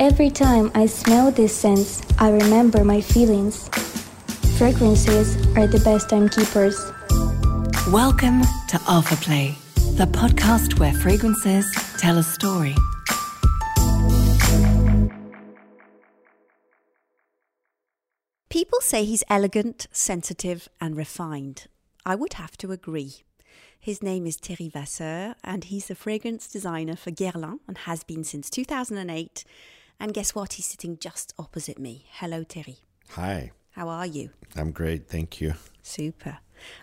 Every time I smell this scent, I remember my feelings. Fragrances are the best timekeepers. Welcome to Alpha Play, the podcast where fragrances tell a story. People say he's elegant, sensitive, and refined. I would have to agree. His name is Thierry Wasser, and he's the fragrance designer for Guerlain and has been since 2008. And guess what? He's sitting just opposite me. Hello, Terry. Hi, How are you? I'm great, thank you. Super.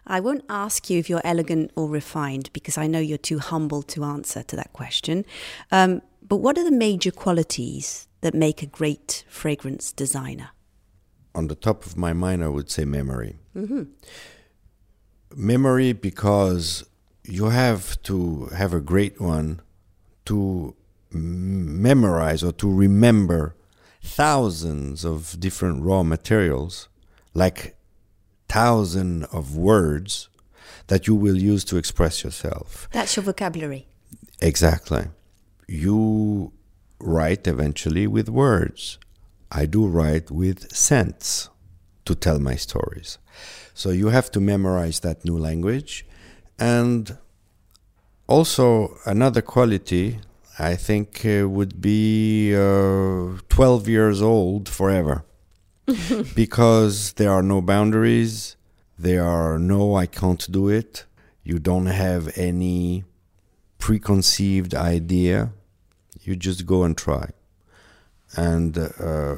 I won't ask you if you're elegant or refined because I know you're too humble to answer to that question. Um, but what are the major qualities that make a great fragrance designer? On the top of my mind, I would say memory. Memory because you have to have a great one to memorize or to remember thousands of different raw materials, like thousands of words that you will use to express yourself. That's your vocabulary. Exactly. You write eventually with words. I do write with sense to tell my stories. So you have to memorize that new language. And also, another quality I think uh, would be uh, 12 years old forever. because there are no boundaries, there are no I can't do it, you don't have any preconceived idea. You just go and try. And uh,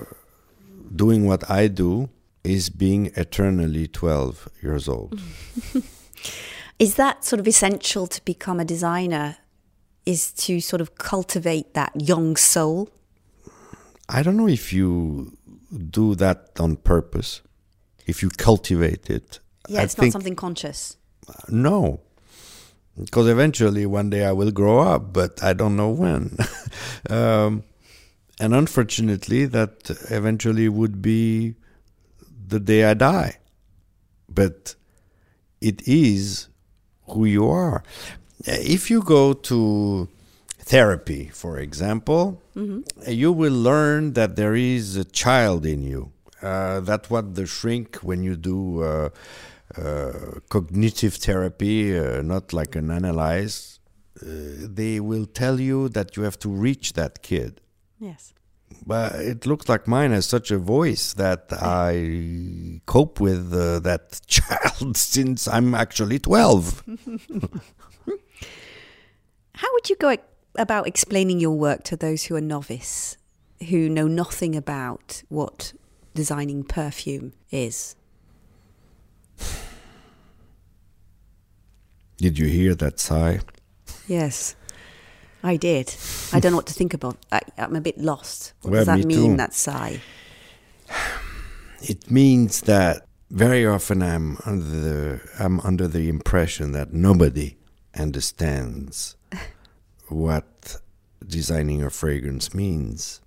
doing what I do is being eternally 12 years old. Is that sort of essential to become a designer? Is to sort of cultivate that young soul? I don't know if you do that on purpose, if you cultivate it. Yeah, I it's not something conscious. no. Because eventually one day I will grow up, but I don't know when. um, and unfortunately, that eventually would be the day I die. But it is who you are. If you go to therapy, for example, you will learn that there is a child in you. Uh, that's what the shrink, when you do uh, uh, cognitive therapy, uh, not like an analyze, uh, they will tell you that you have to reach that kid. Yes. But it looks like mine has such a voice that I cope with uh, that child since I'm actually 12. How would you go about explaining your work to those who are novice, who know nothing about what designing perfume is? Did you hear that sigh? Yes, I did. I don't know what to think about. I, I'm a bit lost. What Well, does that me mean, too. that sigh? It means that very often I'm under the I'm under the impression that nobody understands what designing a fragrance means.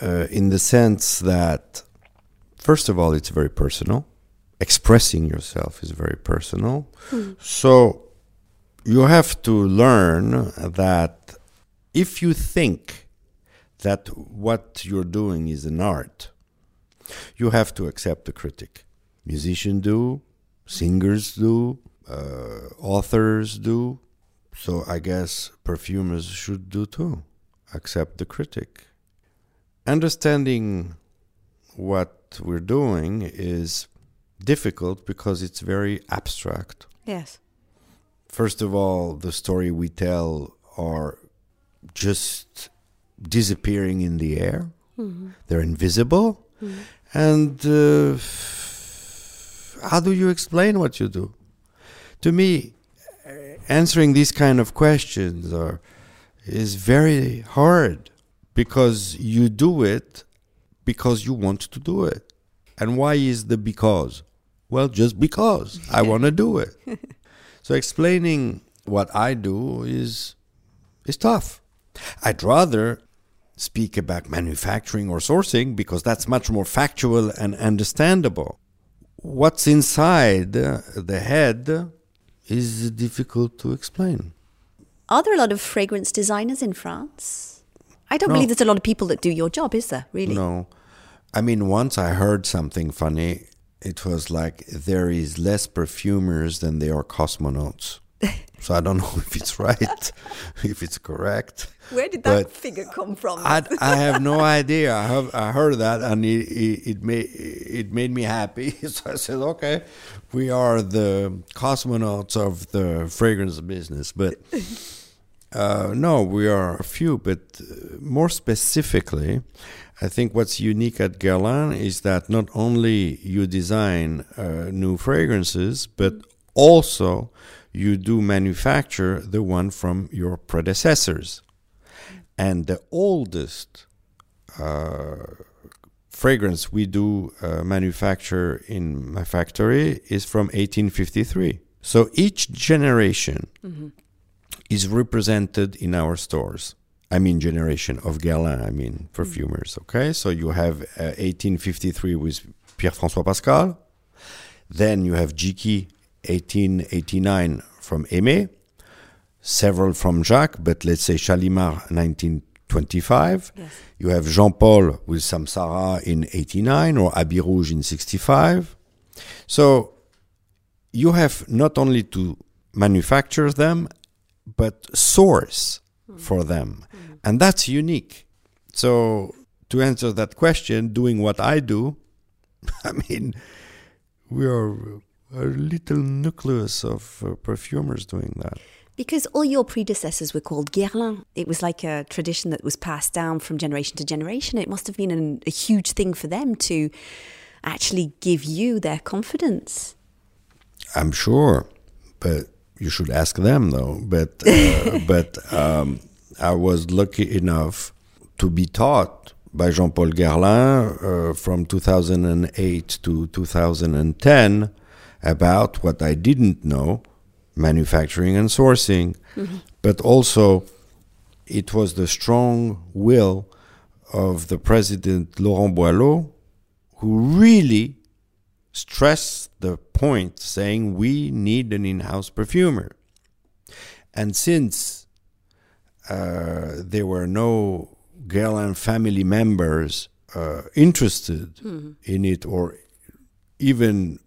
Uh, in the sense that, first of all, it's very personal. Expressing yourself is very personal. So you have to learn that if you think that what you're doing is an art, you have to accept the critic. Musicians do, singers do, uh, authors do. So I guess perfumers should do too. Accept the critic. Understanding what we're doing is difficult because it's very abstract. Yes. First of all, the story we tell are just disappearing in the air. They're invisible. And uh, how do you explain what you do? To me, answering these kind of questions are, is very hard because you do it because you want to do it. And why is the because? Well, just because I want to do it. So explaining what I do is is tough. I'd rather speak about manufacturing or sourcing because that's much more factual and understandable. What's inside the head is difficult to explain. Are there a lot of fragrance designers in France? I don't No. believe there's a lot of people that do your job, is there? Really? No. I mean, once I heard something funny. It was like there is less perfumers than there are cosmonauts. so I don't know if it's right, if it's correct. Where did that But figure come from? I, I have no idea. I have I heard that and it it, it made it made me happy. So I said, okay, we are the cosmonauts of the fragrance business. But uh, no, we are a few. But uh, more specifically, I think what's unique at Guerlain is that not only you design uh, new fragrances, but also you do manufacture the one from your predecessors. And the oldest uh, fragrance we do uh, manufacture in my factory is from 1853. So each generation is represented in our stores. I mean, generation of Guerlain, I mean, perfumers, okay? So you have uh, 1853 with Pierre Francois Pascal. Then you have Jicky 1889 from Aimé, several from Jacques, but let's say Shalimar 1925. Yes. You have Jean Paul with Samsara in 89 or Habit Rouge in 65. So you have not only to manufacture them, but source hmm. for them. Hmm. And that's unique. So to answer that question, doing what I do, I mean, we are a little nucleus of uh, perfumers doing that. Because all your predecessors were called Guerlain. It was like a tradition that was passed down from generation to generation. It must have been an, a huge thing for them to actually give you their confidence. I'm sure, but you should ask them though. But uh, but um, I was lucky enough to be taught by Jean-Paul Guerlain uh, from 2008 to 2010 about what I didn't know, manufacturing and sourcing, but also it was the strong will of the president Laurent Boillot who really stressed the point saying we need an in-house perfumer. And since uh, there were no Guerlain family members uh, interested in it or even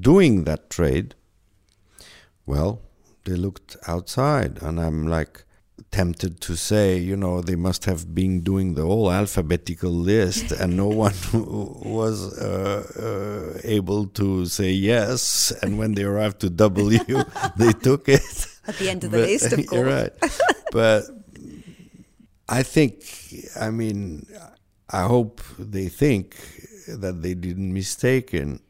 doing that trade, well, they looked outside, and I'm like tempted to say, you know, they must have been doing the whole alphabetical list, and no one was uh, uh, able to say yes. And when they arrived to W, they took it. At the end of the But- list, of You're right. but I think, I mean, I hope they think that they didn't mistaken.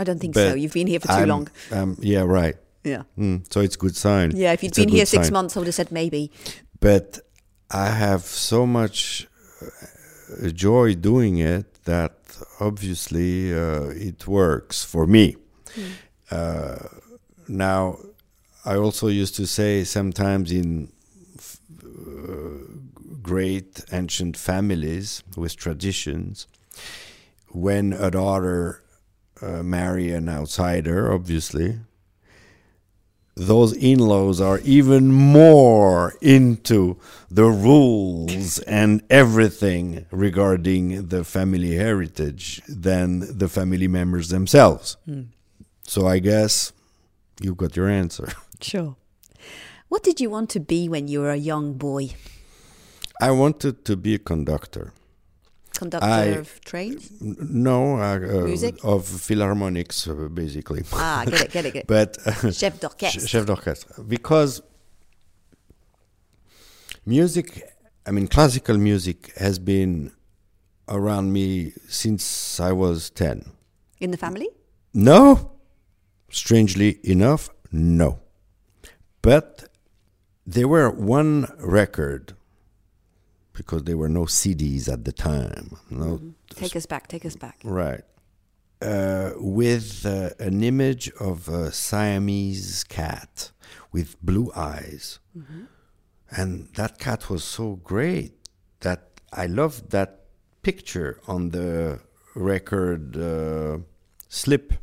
I don't think so. You've been here for too I'm- long. Um, yeah, right. Yeah. Mm, so it's a good sign. Yeah, if you'd It's been here six sign. months, I would have said maybe. But I have so much uh, joy doing it that obviously uh, it works for me. Uh, now, I also used to say sometimes in f- uh, great ancient families with traditions, when a daughter uh, marry an outsider, obviously, those in-laws are even more into the rules and everything regarding the family heritage than the family members themselves. So I guess you've got your answer. Sure. What did you want to be when you were a young boy? I wanted to be a conductor. Conductor I- of trains? No, uh, uh, of philharmonics, uh, basically. Ah, get it, get it, get it. but uh, Chef d'orchestre. Chef d'orchestre because music i mean classical music has been around me since i was 10 In the family? no strangely enough no but there were one record because there were no cds at the time no Take us back, take us back. Right. Uh, with uh, an image of a Siamese cat with blue eyes. And that cat was so great that I loved that picture on the record uh, slip.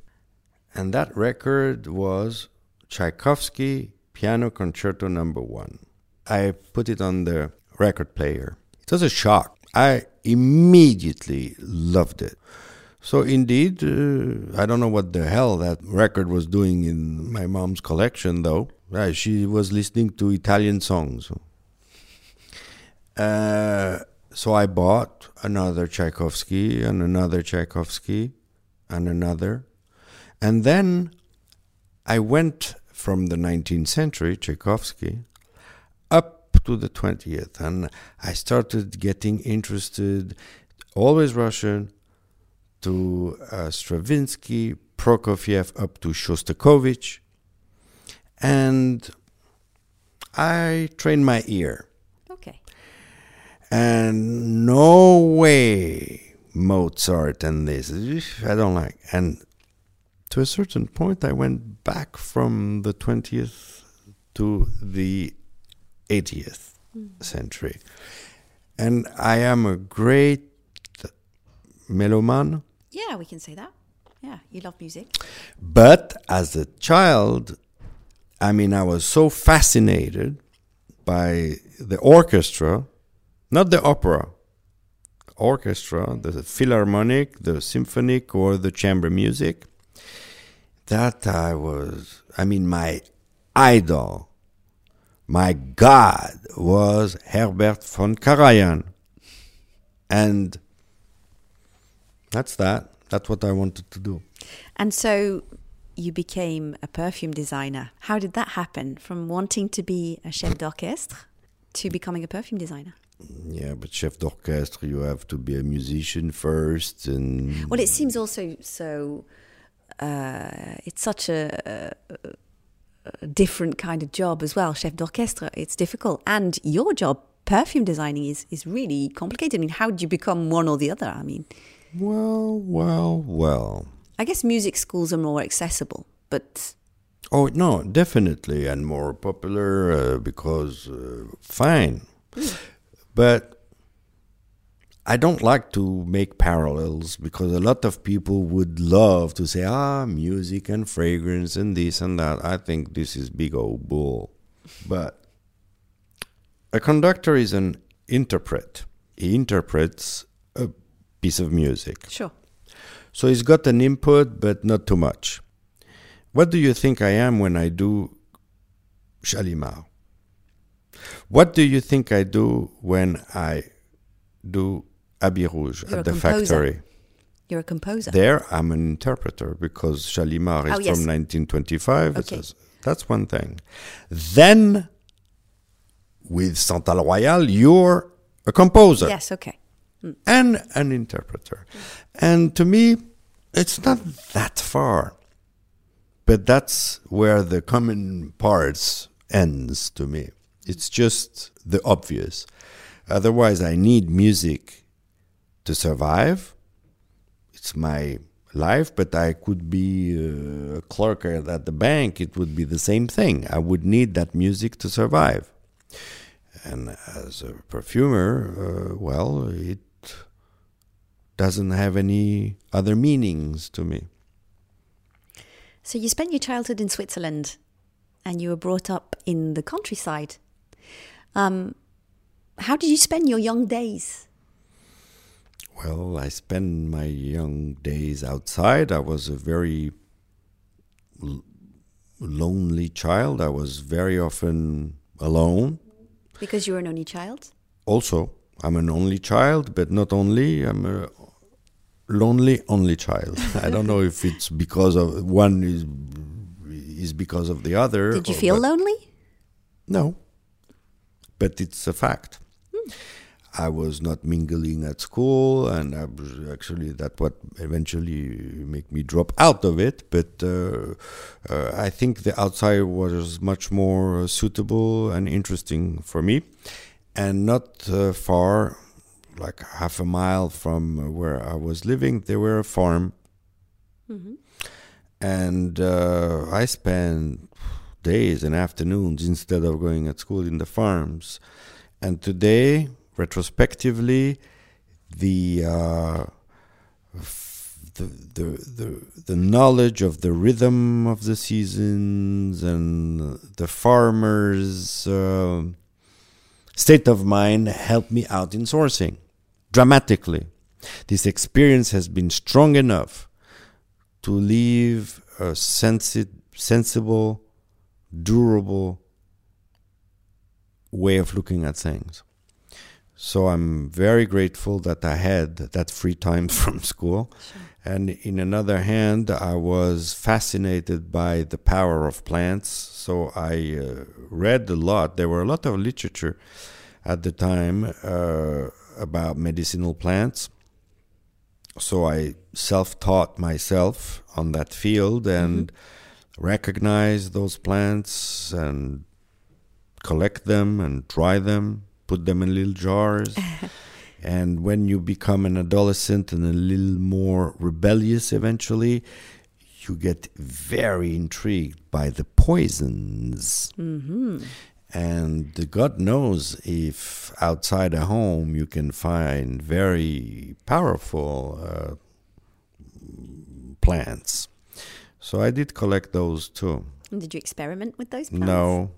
And that record was Tchaikovsky Piano Concerto Number One. I put it on the record player. It was a shock. I immediately loved it. So indeed, uh, I don't know what the hell that record was doing in my mom's collection, though. Uh, she was listening to Italian songs. Uh, so I bought another Tchaikovsky and another Tchaikovsky and another. And then I went from the 19th century, Tchaikovsky, up to the 20th. And I started getting interested, always Russian, to uh, Stravinsky, Prokofiev, up to Shostakovich. And I trained my ear. Okay. And no way Mozart and this. I don't like. And to a certain point, I went back from the 20th to the 80th century. And I am a great meloman, Yeah, we can say that. Yeah, you love music. but as a child, I mean, I was so fascinated by the orchestra, not the opera, orchestra, the philharmonic, the symphonic, or the chamber music, that I was, I mean, my idol, my god was Herbert von Karajan. And that's that. That's what I wanted to do. And so you became a perfume designer. How did that happen from wanting to be a chef d'orchestre to becoming a perfume designer? Yeah, but chef d'orchestre, you have to be a musician first, and Well, it seems also so. Uh, it's such a, a, a different kind of job as well, chef d'orchestre. It's difficult, and your job, perfume designing, is is really complicated. I mean, how do you become one or the other? I mean, well, well, well. I guess music schools are more accessible, but Oh no, definitely, and more popular uh, because uh, fine, but I don't like to make parallels because a lot of people would love to say, ah, music and fragrance and this and that. I think this is big old bull, but a conductor is an interpret. He interprets a piece of music. sure. So he's got an input, but not too much. What do you think I am when I do Shalimar? What do you think I do when I do Habit Rouge You're at the composer. factory? You're a composer. There, I'm an interpreter because Shalimar oh, is Oh, yes. from 1925. Okay. a- that's one thing. Then, with Santal Royal, you're a composer yes. Okay. Mm. and an interpreter. And to me, it's not that far. But that's where the common parts ends to me. It's just the obvious. Otherwise, I need music to survive. It's my life, but I could be uh, a clerk at the bank. It would be the same thing. I would need that music to survive. And as a perfumer, uh, well, it doesn't have any other meanings to me. So you spent your childhood in Switzerland, and you were brought up in the countryside. Um, how did you spend your young days? Well, I spent my young days outside. I was a very l- lonely child. I was very often alone. Because you were an only child. Also, I'm an only child, but not only. I'm a lonely only child. I don't know if it's because of one is is because of the other. Did you or- feel lonely? No, but it's a fact. I was not mingling at school, and I was actually that what eventually make me drop out of it. But uh, uh, I think the outside was much more suitable and interesting for me, and not uh, far, like half a mile from where I was living. There were a farm, and uh, I spent days and afternoons instead of going at school in the farms. And today, retrospectively, the uh, the, the the the knowledge of the rhythm of the seasons and the farmers' uh, state of mind helped me out in sourcing dramatically. This experience has been strong enough to leave a sensi- sensible, durable way of looking at things. So I'm very grateful that I had that free time from school. Sure. And in another hand, I was fascinated by the power of plants. So I uh, read a lot. There were a lot of literature at the time uh, about medicinal plants. So I self taught myself on that field and mm-hmm. recognized those plants and collect them and dry them, put them in little jars. And when you become an adolescent and a little more rebellious eventually, you get very intrigued by the poisons. Mm-hmm. And God knows if outside a home you can find very powerful uh, plants. So I did collect those too. And did you experiment with those plants? No,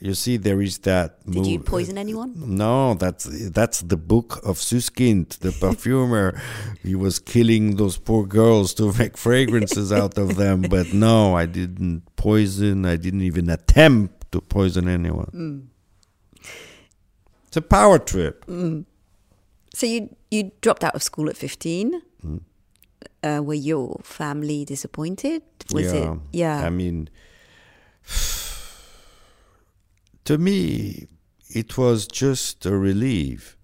you see, there is that. Did you poison anyone? No, that's that's the book of Suskind, the perfumer. he was killing those poor girls to make fragrances out of them. But no, I didn't poison. I didn't even attempt to poison anyone. Mm. It's a power trip. Mm. So you you dropped out of school at fifteen. Mm. Uh, were your family disappointed? Was yeah. it? Yeah. I mean to me, it was just a relief.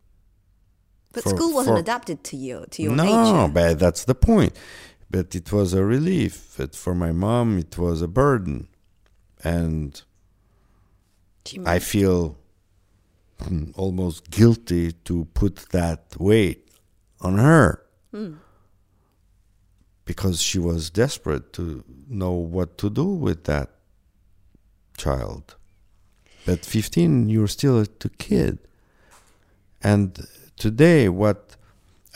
But for, school wasn't for, adapted to you, to your no, nature. No, but that's the point. But it was a relief. But for my mom, it was a burden, and I feel almost guilty to put that weight on her. Mm. Because she was desperate to know what to do with that child. At 15, you're still a kid. And today, what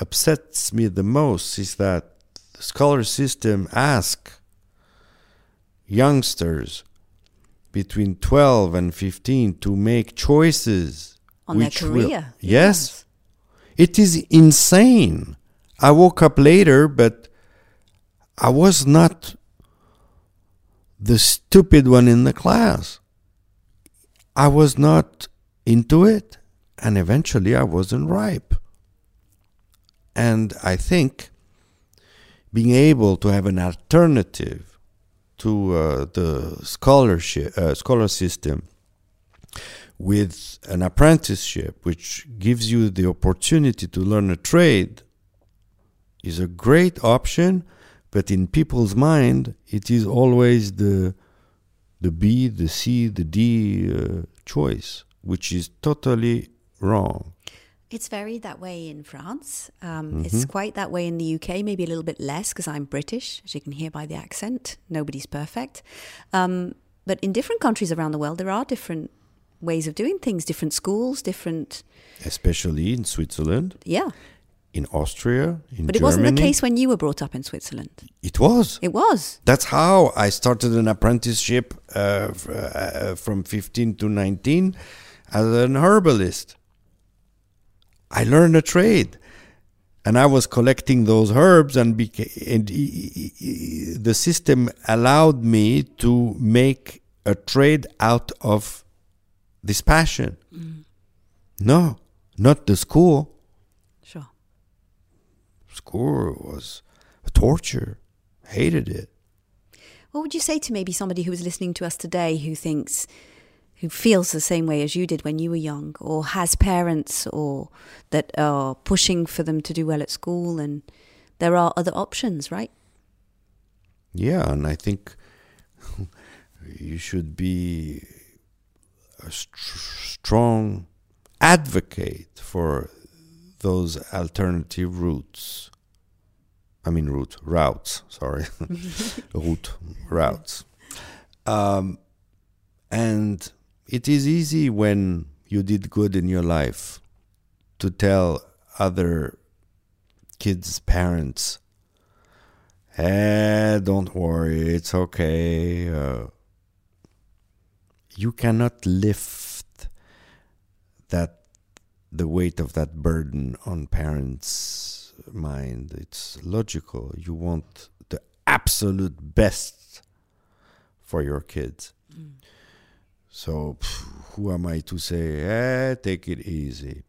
upsets me the most is that the scholar system asks youngsters between 12 and 15 to make choices on their career. Will, yes. yes. It is insane. I woke up later, but I was not the stupid one in the class. I was not into it, and eventually I wasn't ripe. And I think being able to have an alternative to uh, the scholarship uh, scholar system with an apprenticeship which gives you the opportunity to learn a trade is a great option but in people's mind it is always the the B, the C, the D uh, choice, which is totally wrong. It's very that way in France. Um, mm-hmm. It's quite that way in the UK, maybe a little bit less because I'm British, as you can hear by the accent. Nobody's perfect. Um, but in different countries around the world, there are different ways of doing things, different schools, different. Especially in Switzerland. Yeah in Austria, in But it Germany. wasn't the case when you were brought up in Switzerland. It was. It was. That's how I started an apprenticeship uh, uh, from 15 to 19 as an herbalist. I learned a trade. And I was collecting those herbs, and, beca- and the system allowed me to make a trade out of this passion. Mm. No, not the school School was a torture. Hated it. What would you say to maybe somebody who is listening to us today who thinks, who feels the same way as you did when you were young, or has parents or that are pushing for them to do well at school, and there are other options, right? Yeah, and I think you should be a st- strong advocate for those alternative routes. I mean, route routes. Sorry, route routes. Um, and it is easy when you did good in your life to tell other kids' parents, "Hey, don't worry, it's okay." Uh, you cannot lift that the weight of that burden on parents' mind. It's logical. You want the absolute best for your kids. So, pff, who am I to say, eh, take it easy?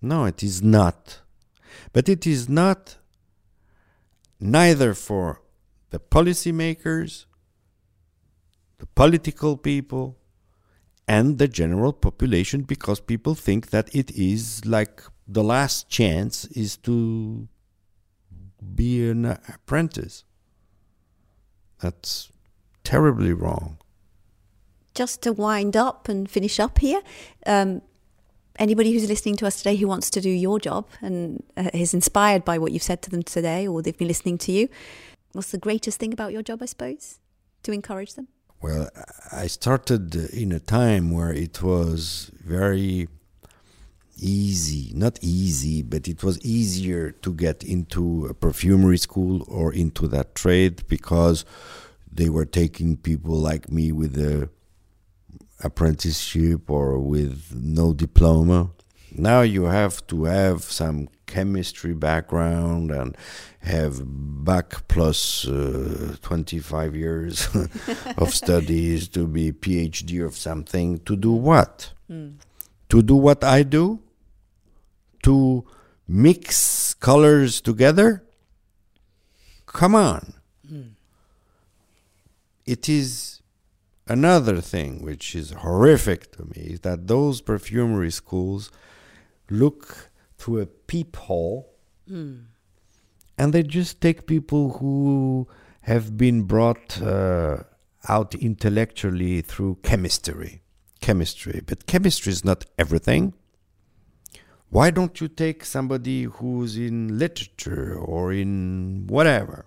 No, it is not. But it is not neither for the policymakers, the political people, and the general population because people think that it is like the last chance is to be an apprentice. That's terribly wrong. Just to wind up and finish up here, um, anybody who's listening to us today who wants to do your job and uh, is inspired by what you've said to them today or they've been listening to you, what's the greatest thing about your job, I suppose, to encourage them? Well, I started in a time where it was very easy, not easy, but it was easier to get into a perfumery school or into that trade because they were taking people like me with a apprenticeship or with no diploma. Now you have to have some chemistry background and have bac plus uh, 25 years of studies to be PhD of something to do what? Mm. To do what I do? To mix colors together? Come on. Mm. It is another thing which is horrific to me is that those perfumery schools look through a peephole. Mm. and they just take people who have been brought uh, out intellectually through chemistry chemistry. But chemistry is not everything. Why don't you take somebody who's in literature or in whatever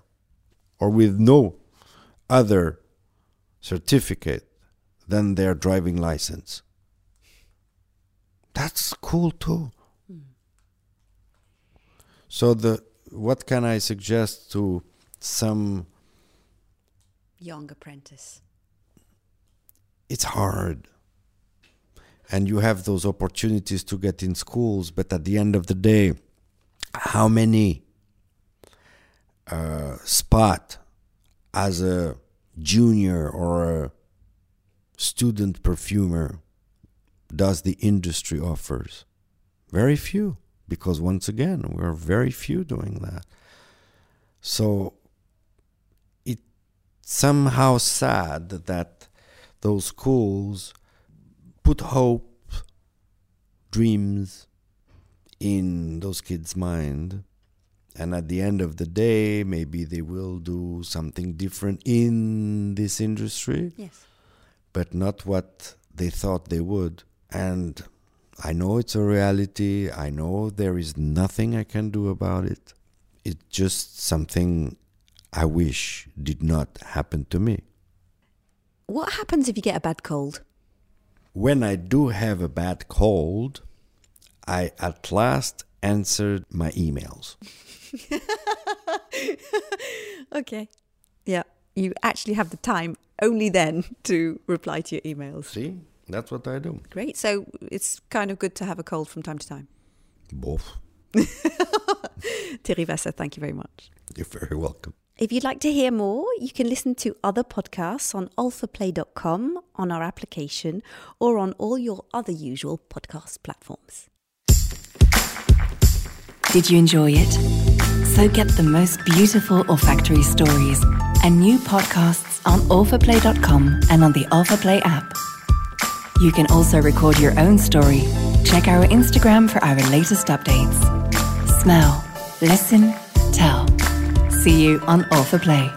or with no other certificate than their driving license? That's cool too so the what can I suggest to some Young apprentice. it's hard. And you have those opportunities to get in schools but at the end of the day how many uh, spot as a junior or a student perfumer does the industry offers? Very few because once again we're very few doing that so it's somehow sad that those schools put hope dreams in those kids mind and at the end of the day maybe they will do something different in this industry Yes. but not what they thought they would. And I know it's a reality. I know there is nothing I can do about it. It's just something I wish did not happen to me. What happens if you get a bad cold? When I do have a bad cold, I at last answered my emails. Okay. Yeah. You actually have the time only then to reply to your emails. See, that's what I do. Great. So it's kind of good to have a cold from time to time. Both. Thierry Wasser, thank you very much. You're very welcome. If you'd like to hear more, you can listen to other podcasts on alphaplay.com, on our application, or on all your other usual podcast platforms. Did you enjoy it? So get the most beautiful olfactory stories and new podcasts on alphaplay.com and on the AlphaPlay app. You can also record your own story. Check our Instagram for our latest updates. Smell, listen, tell. See you on AlphaPlay.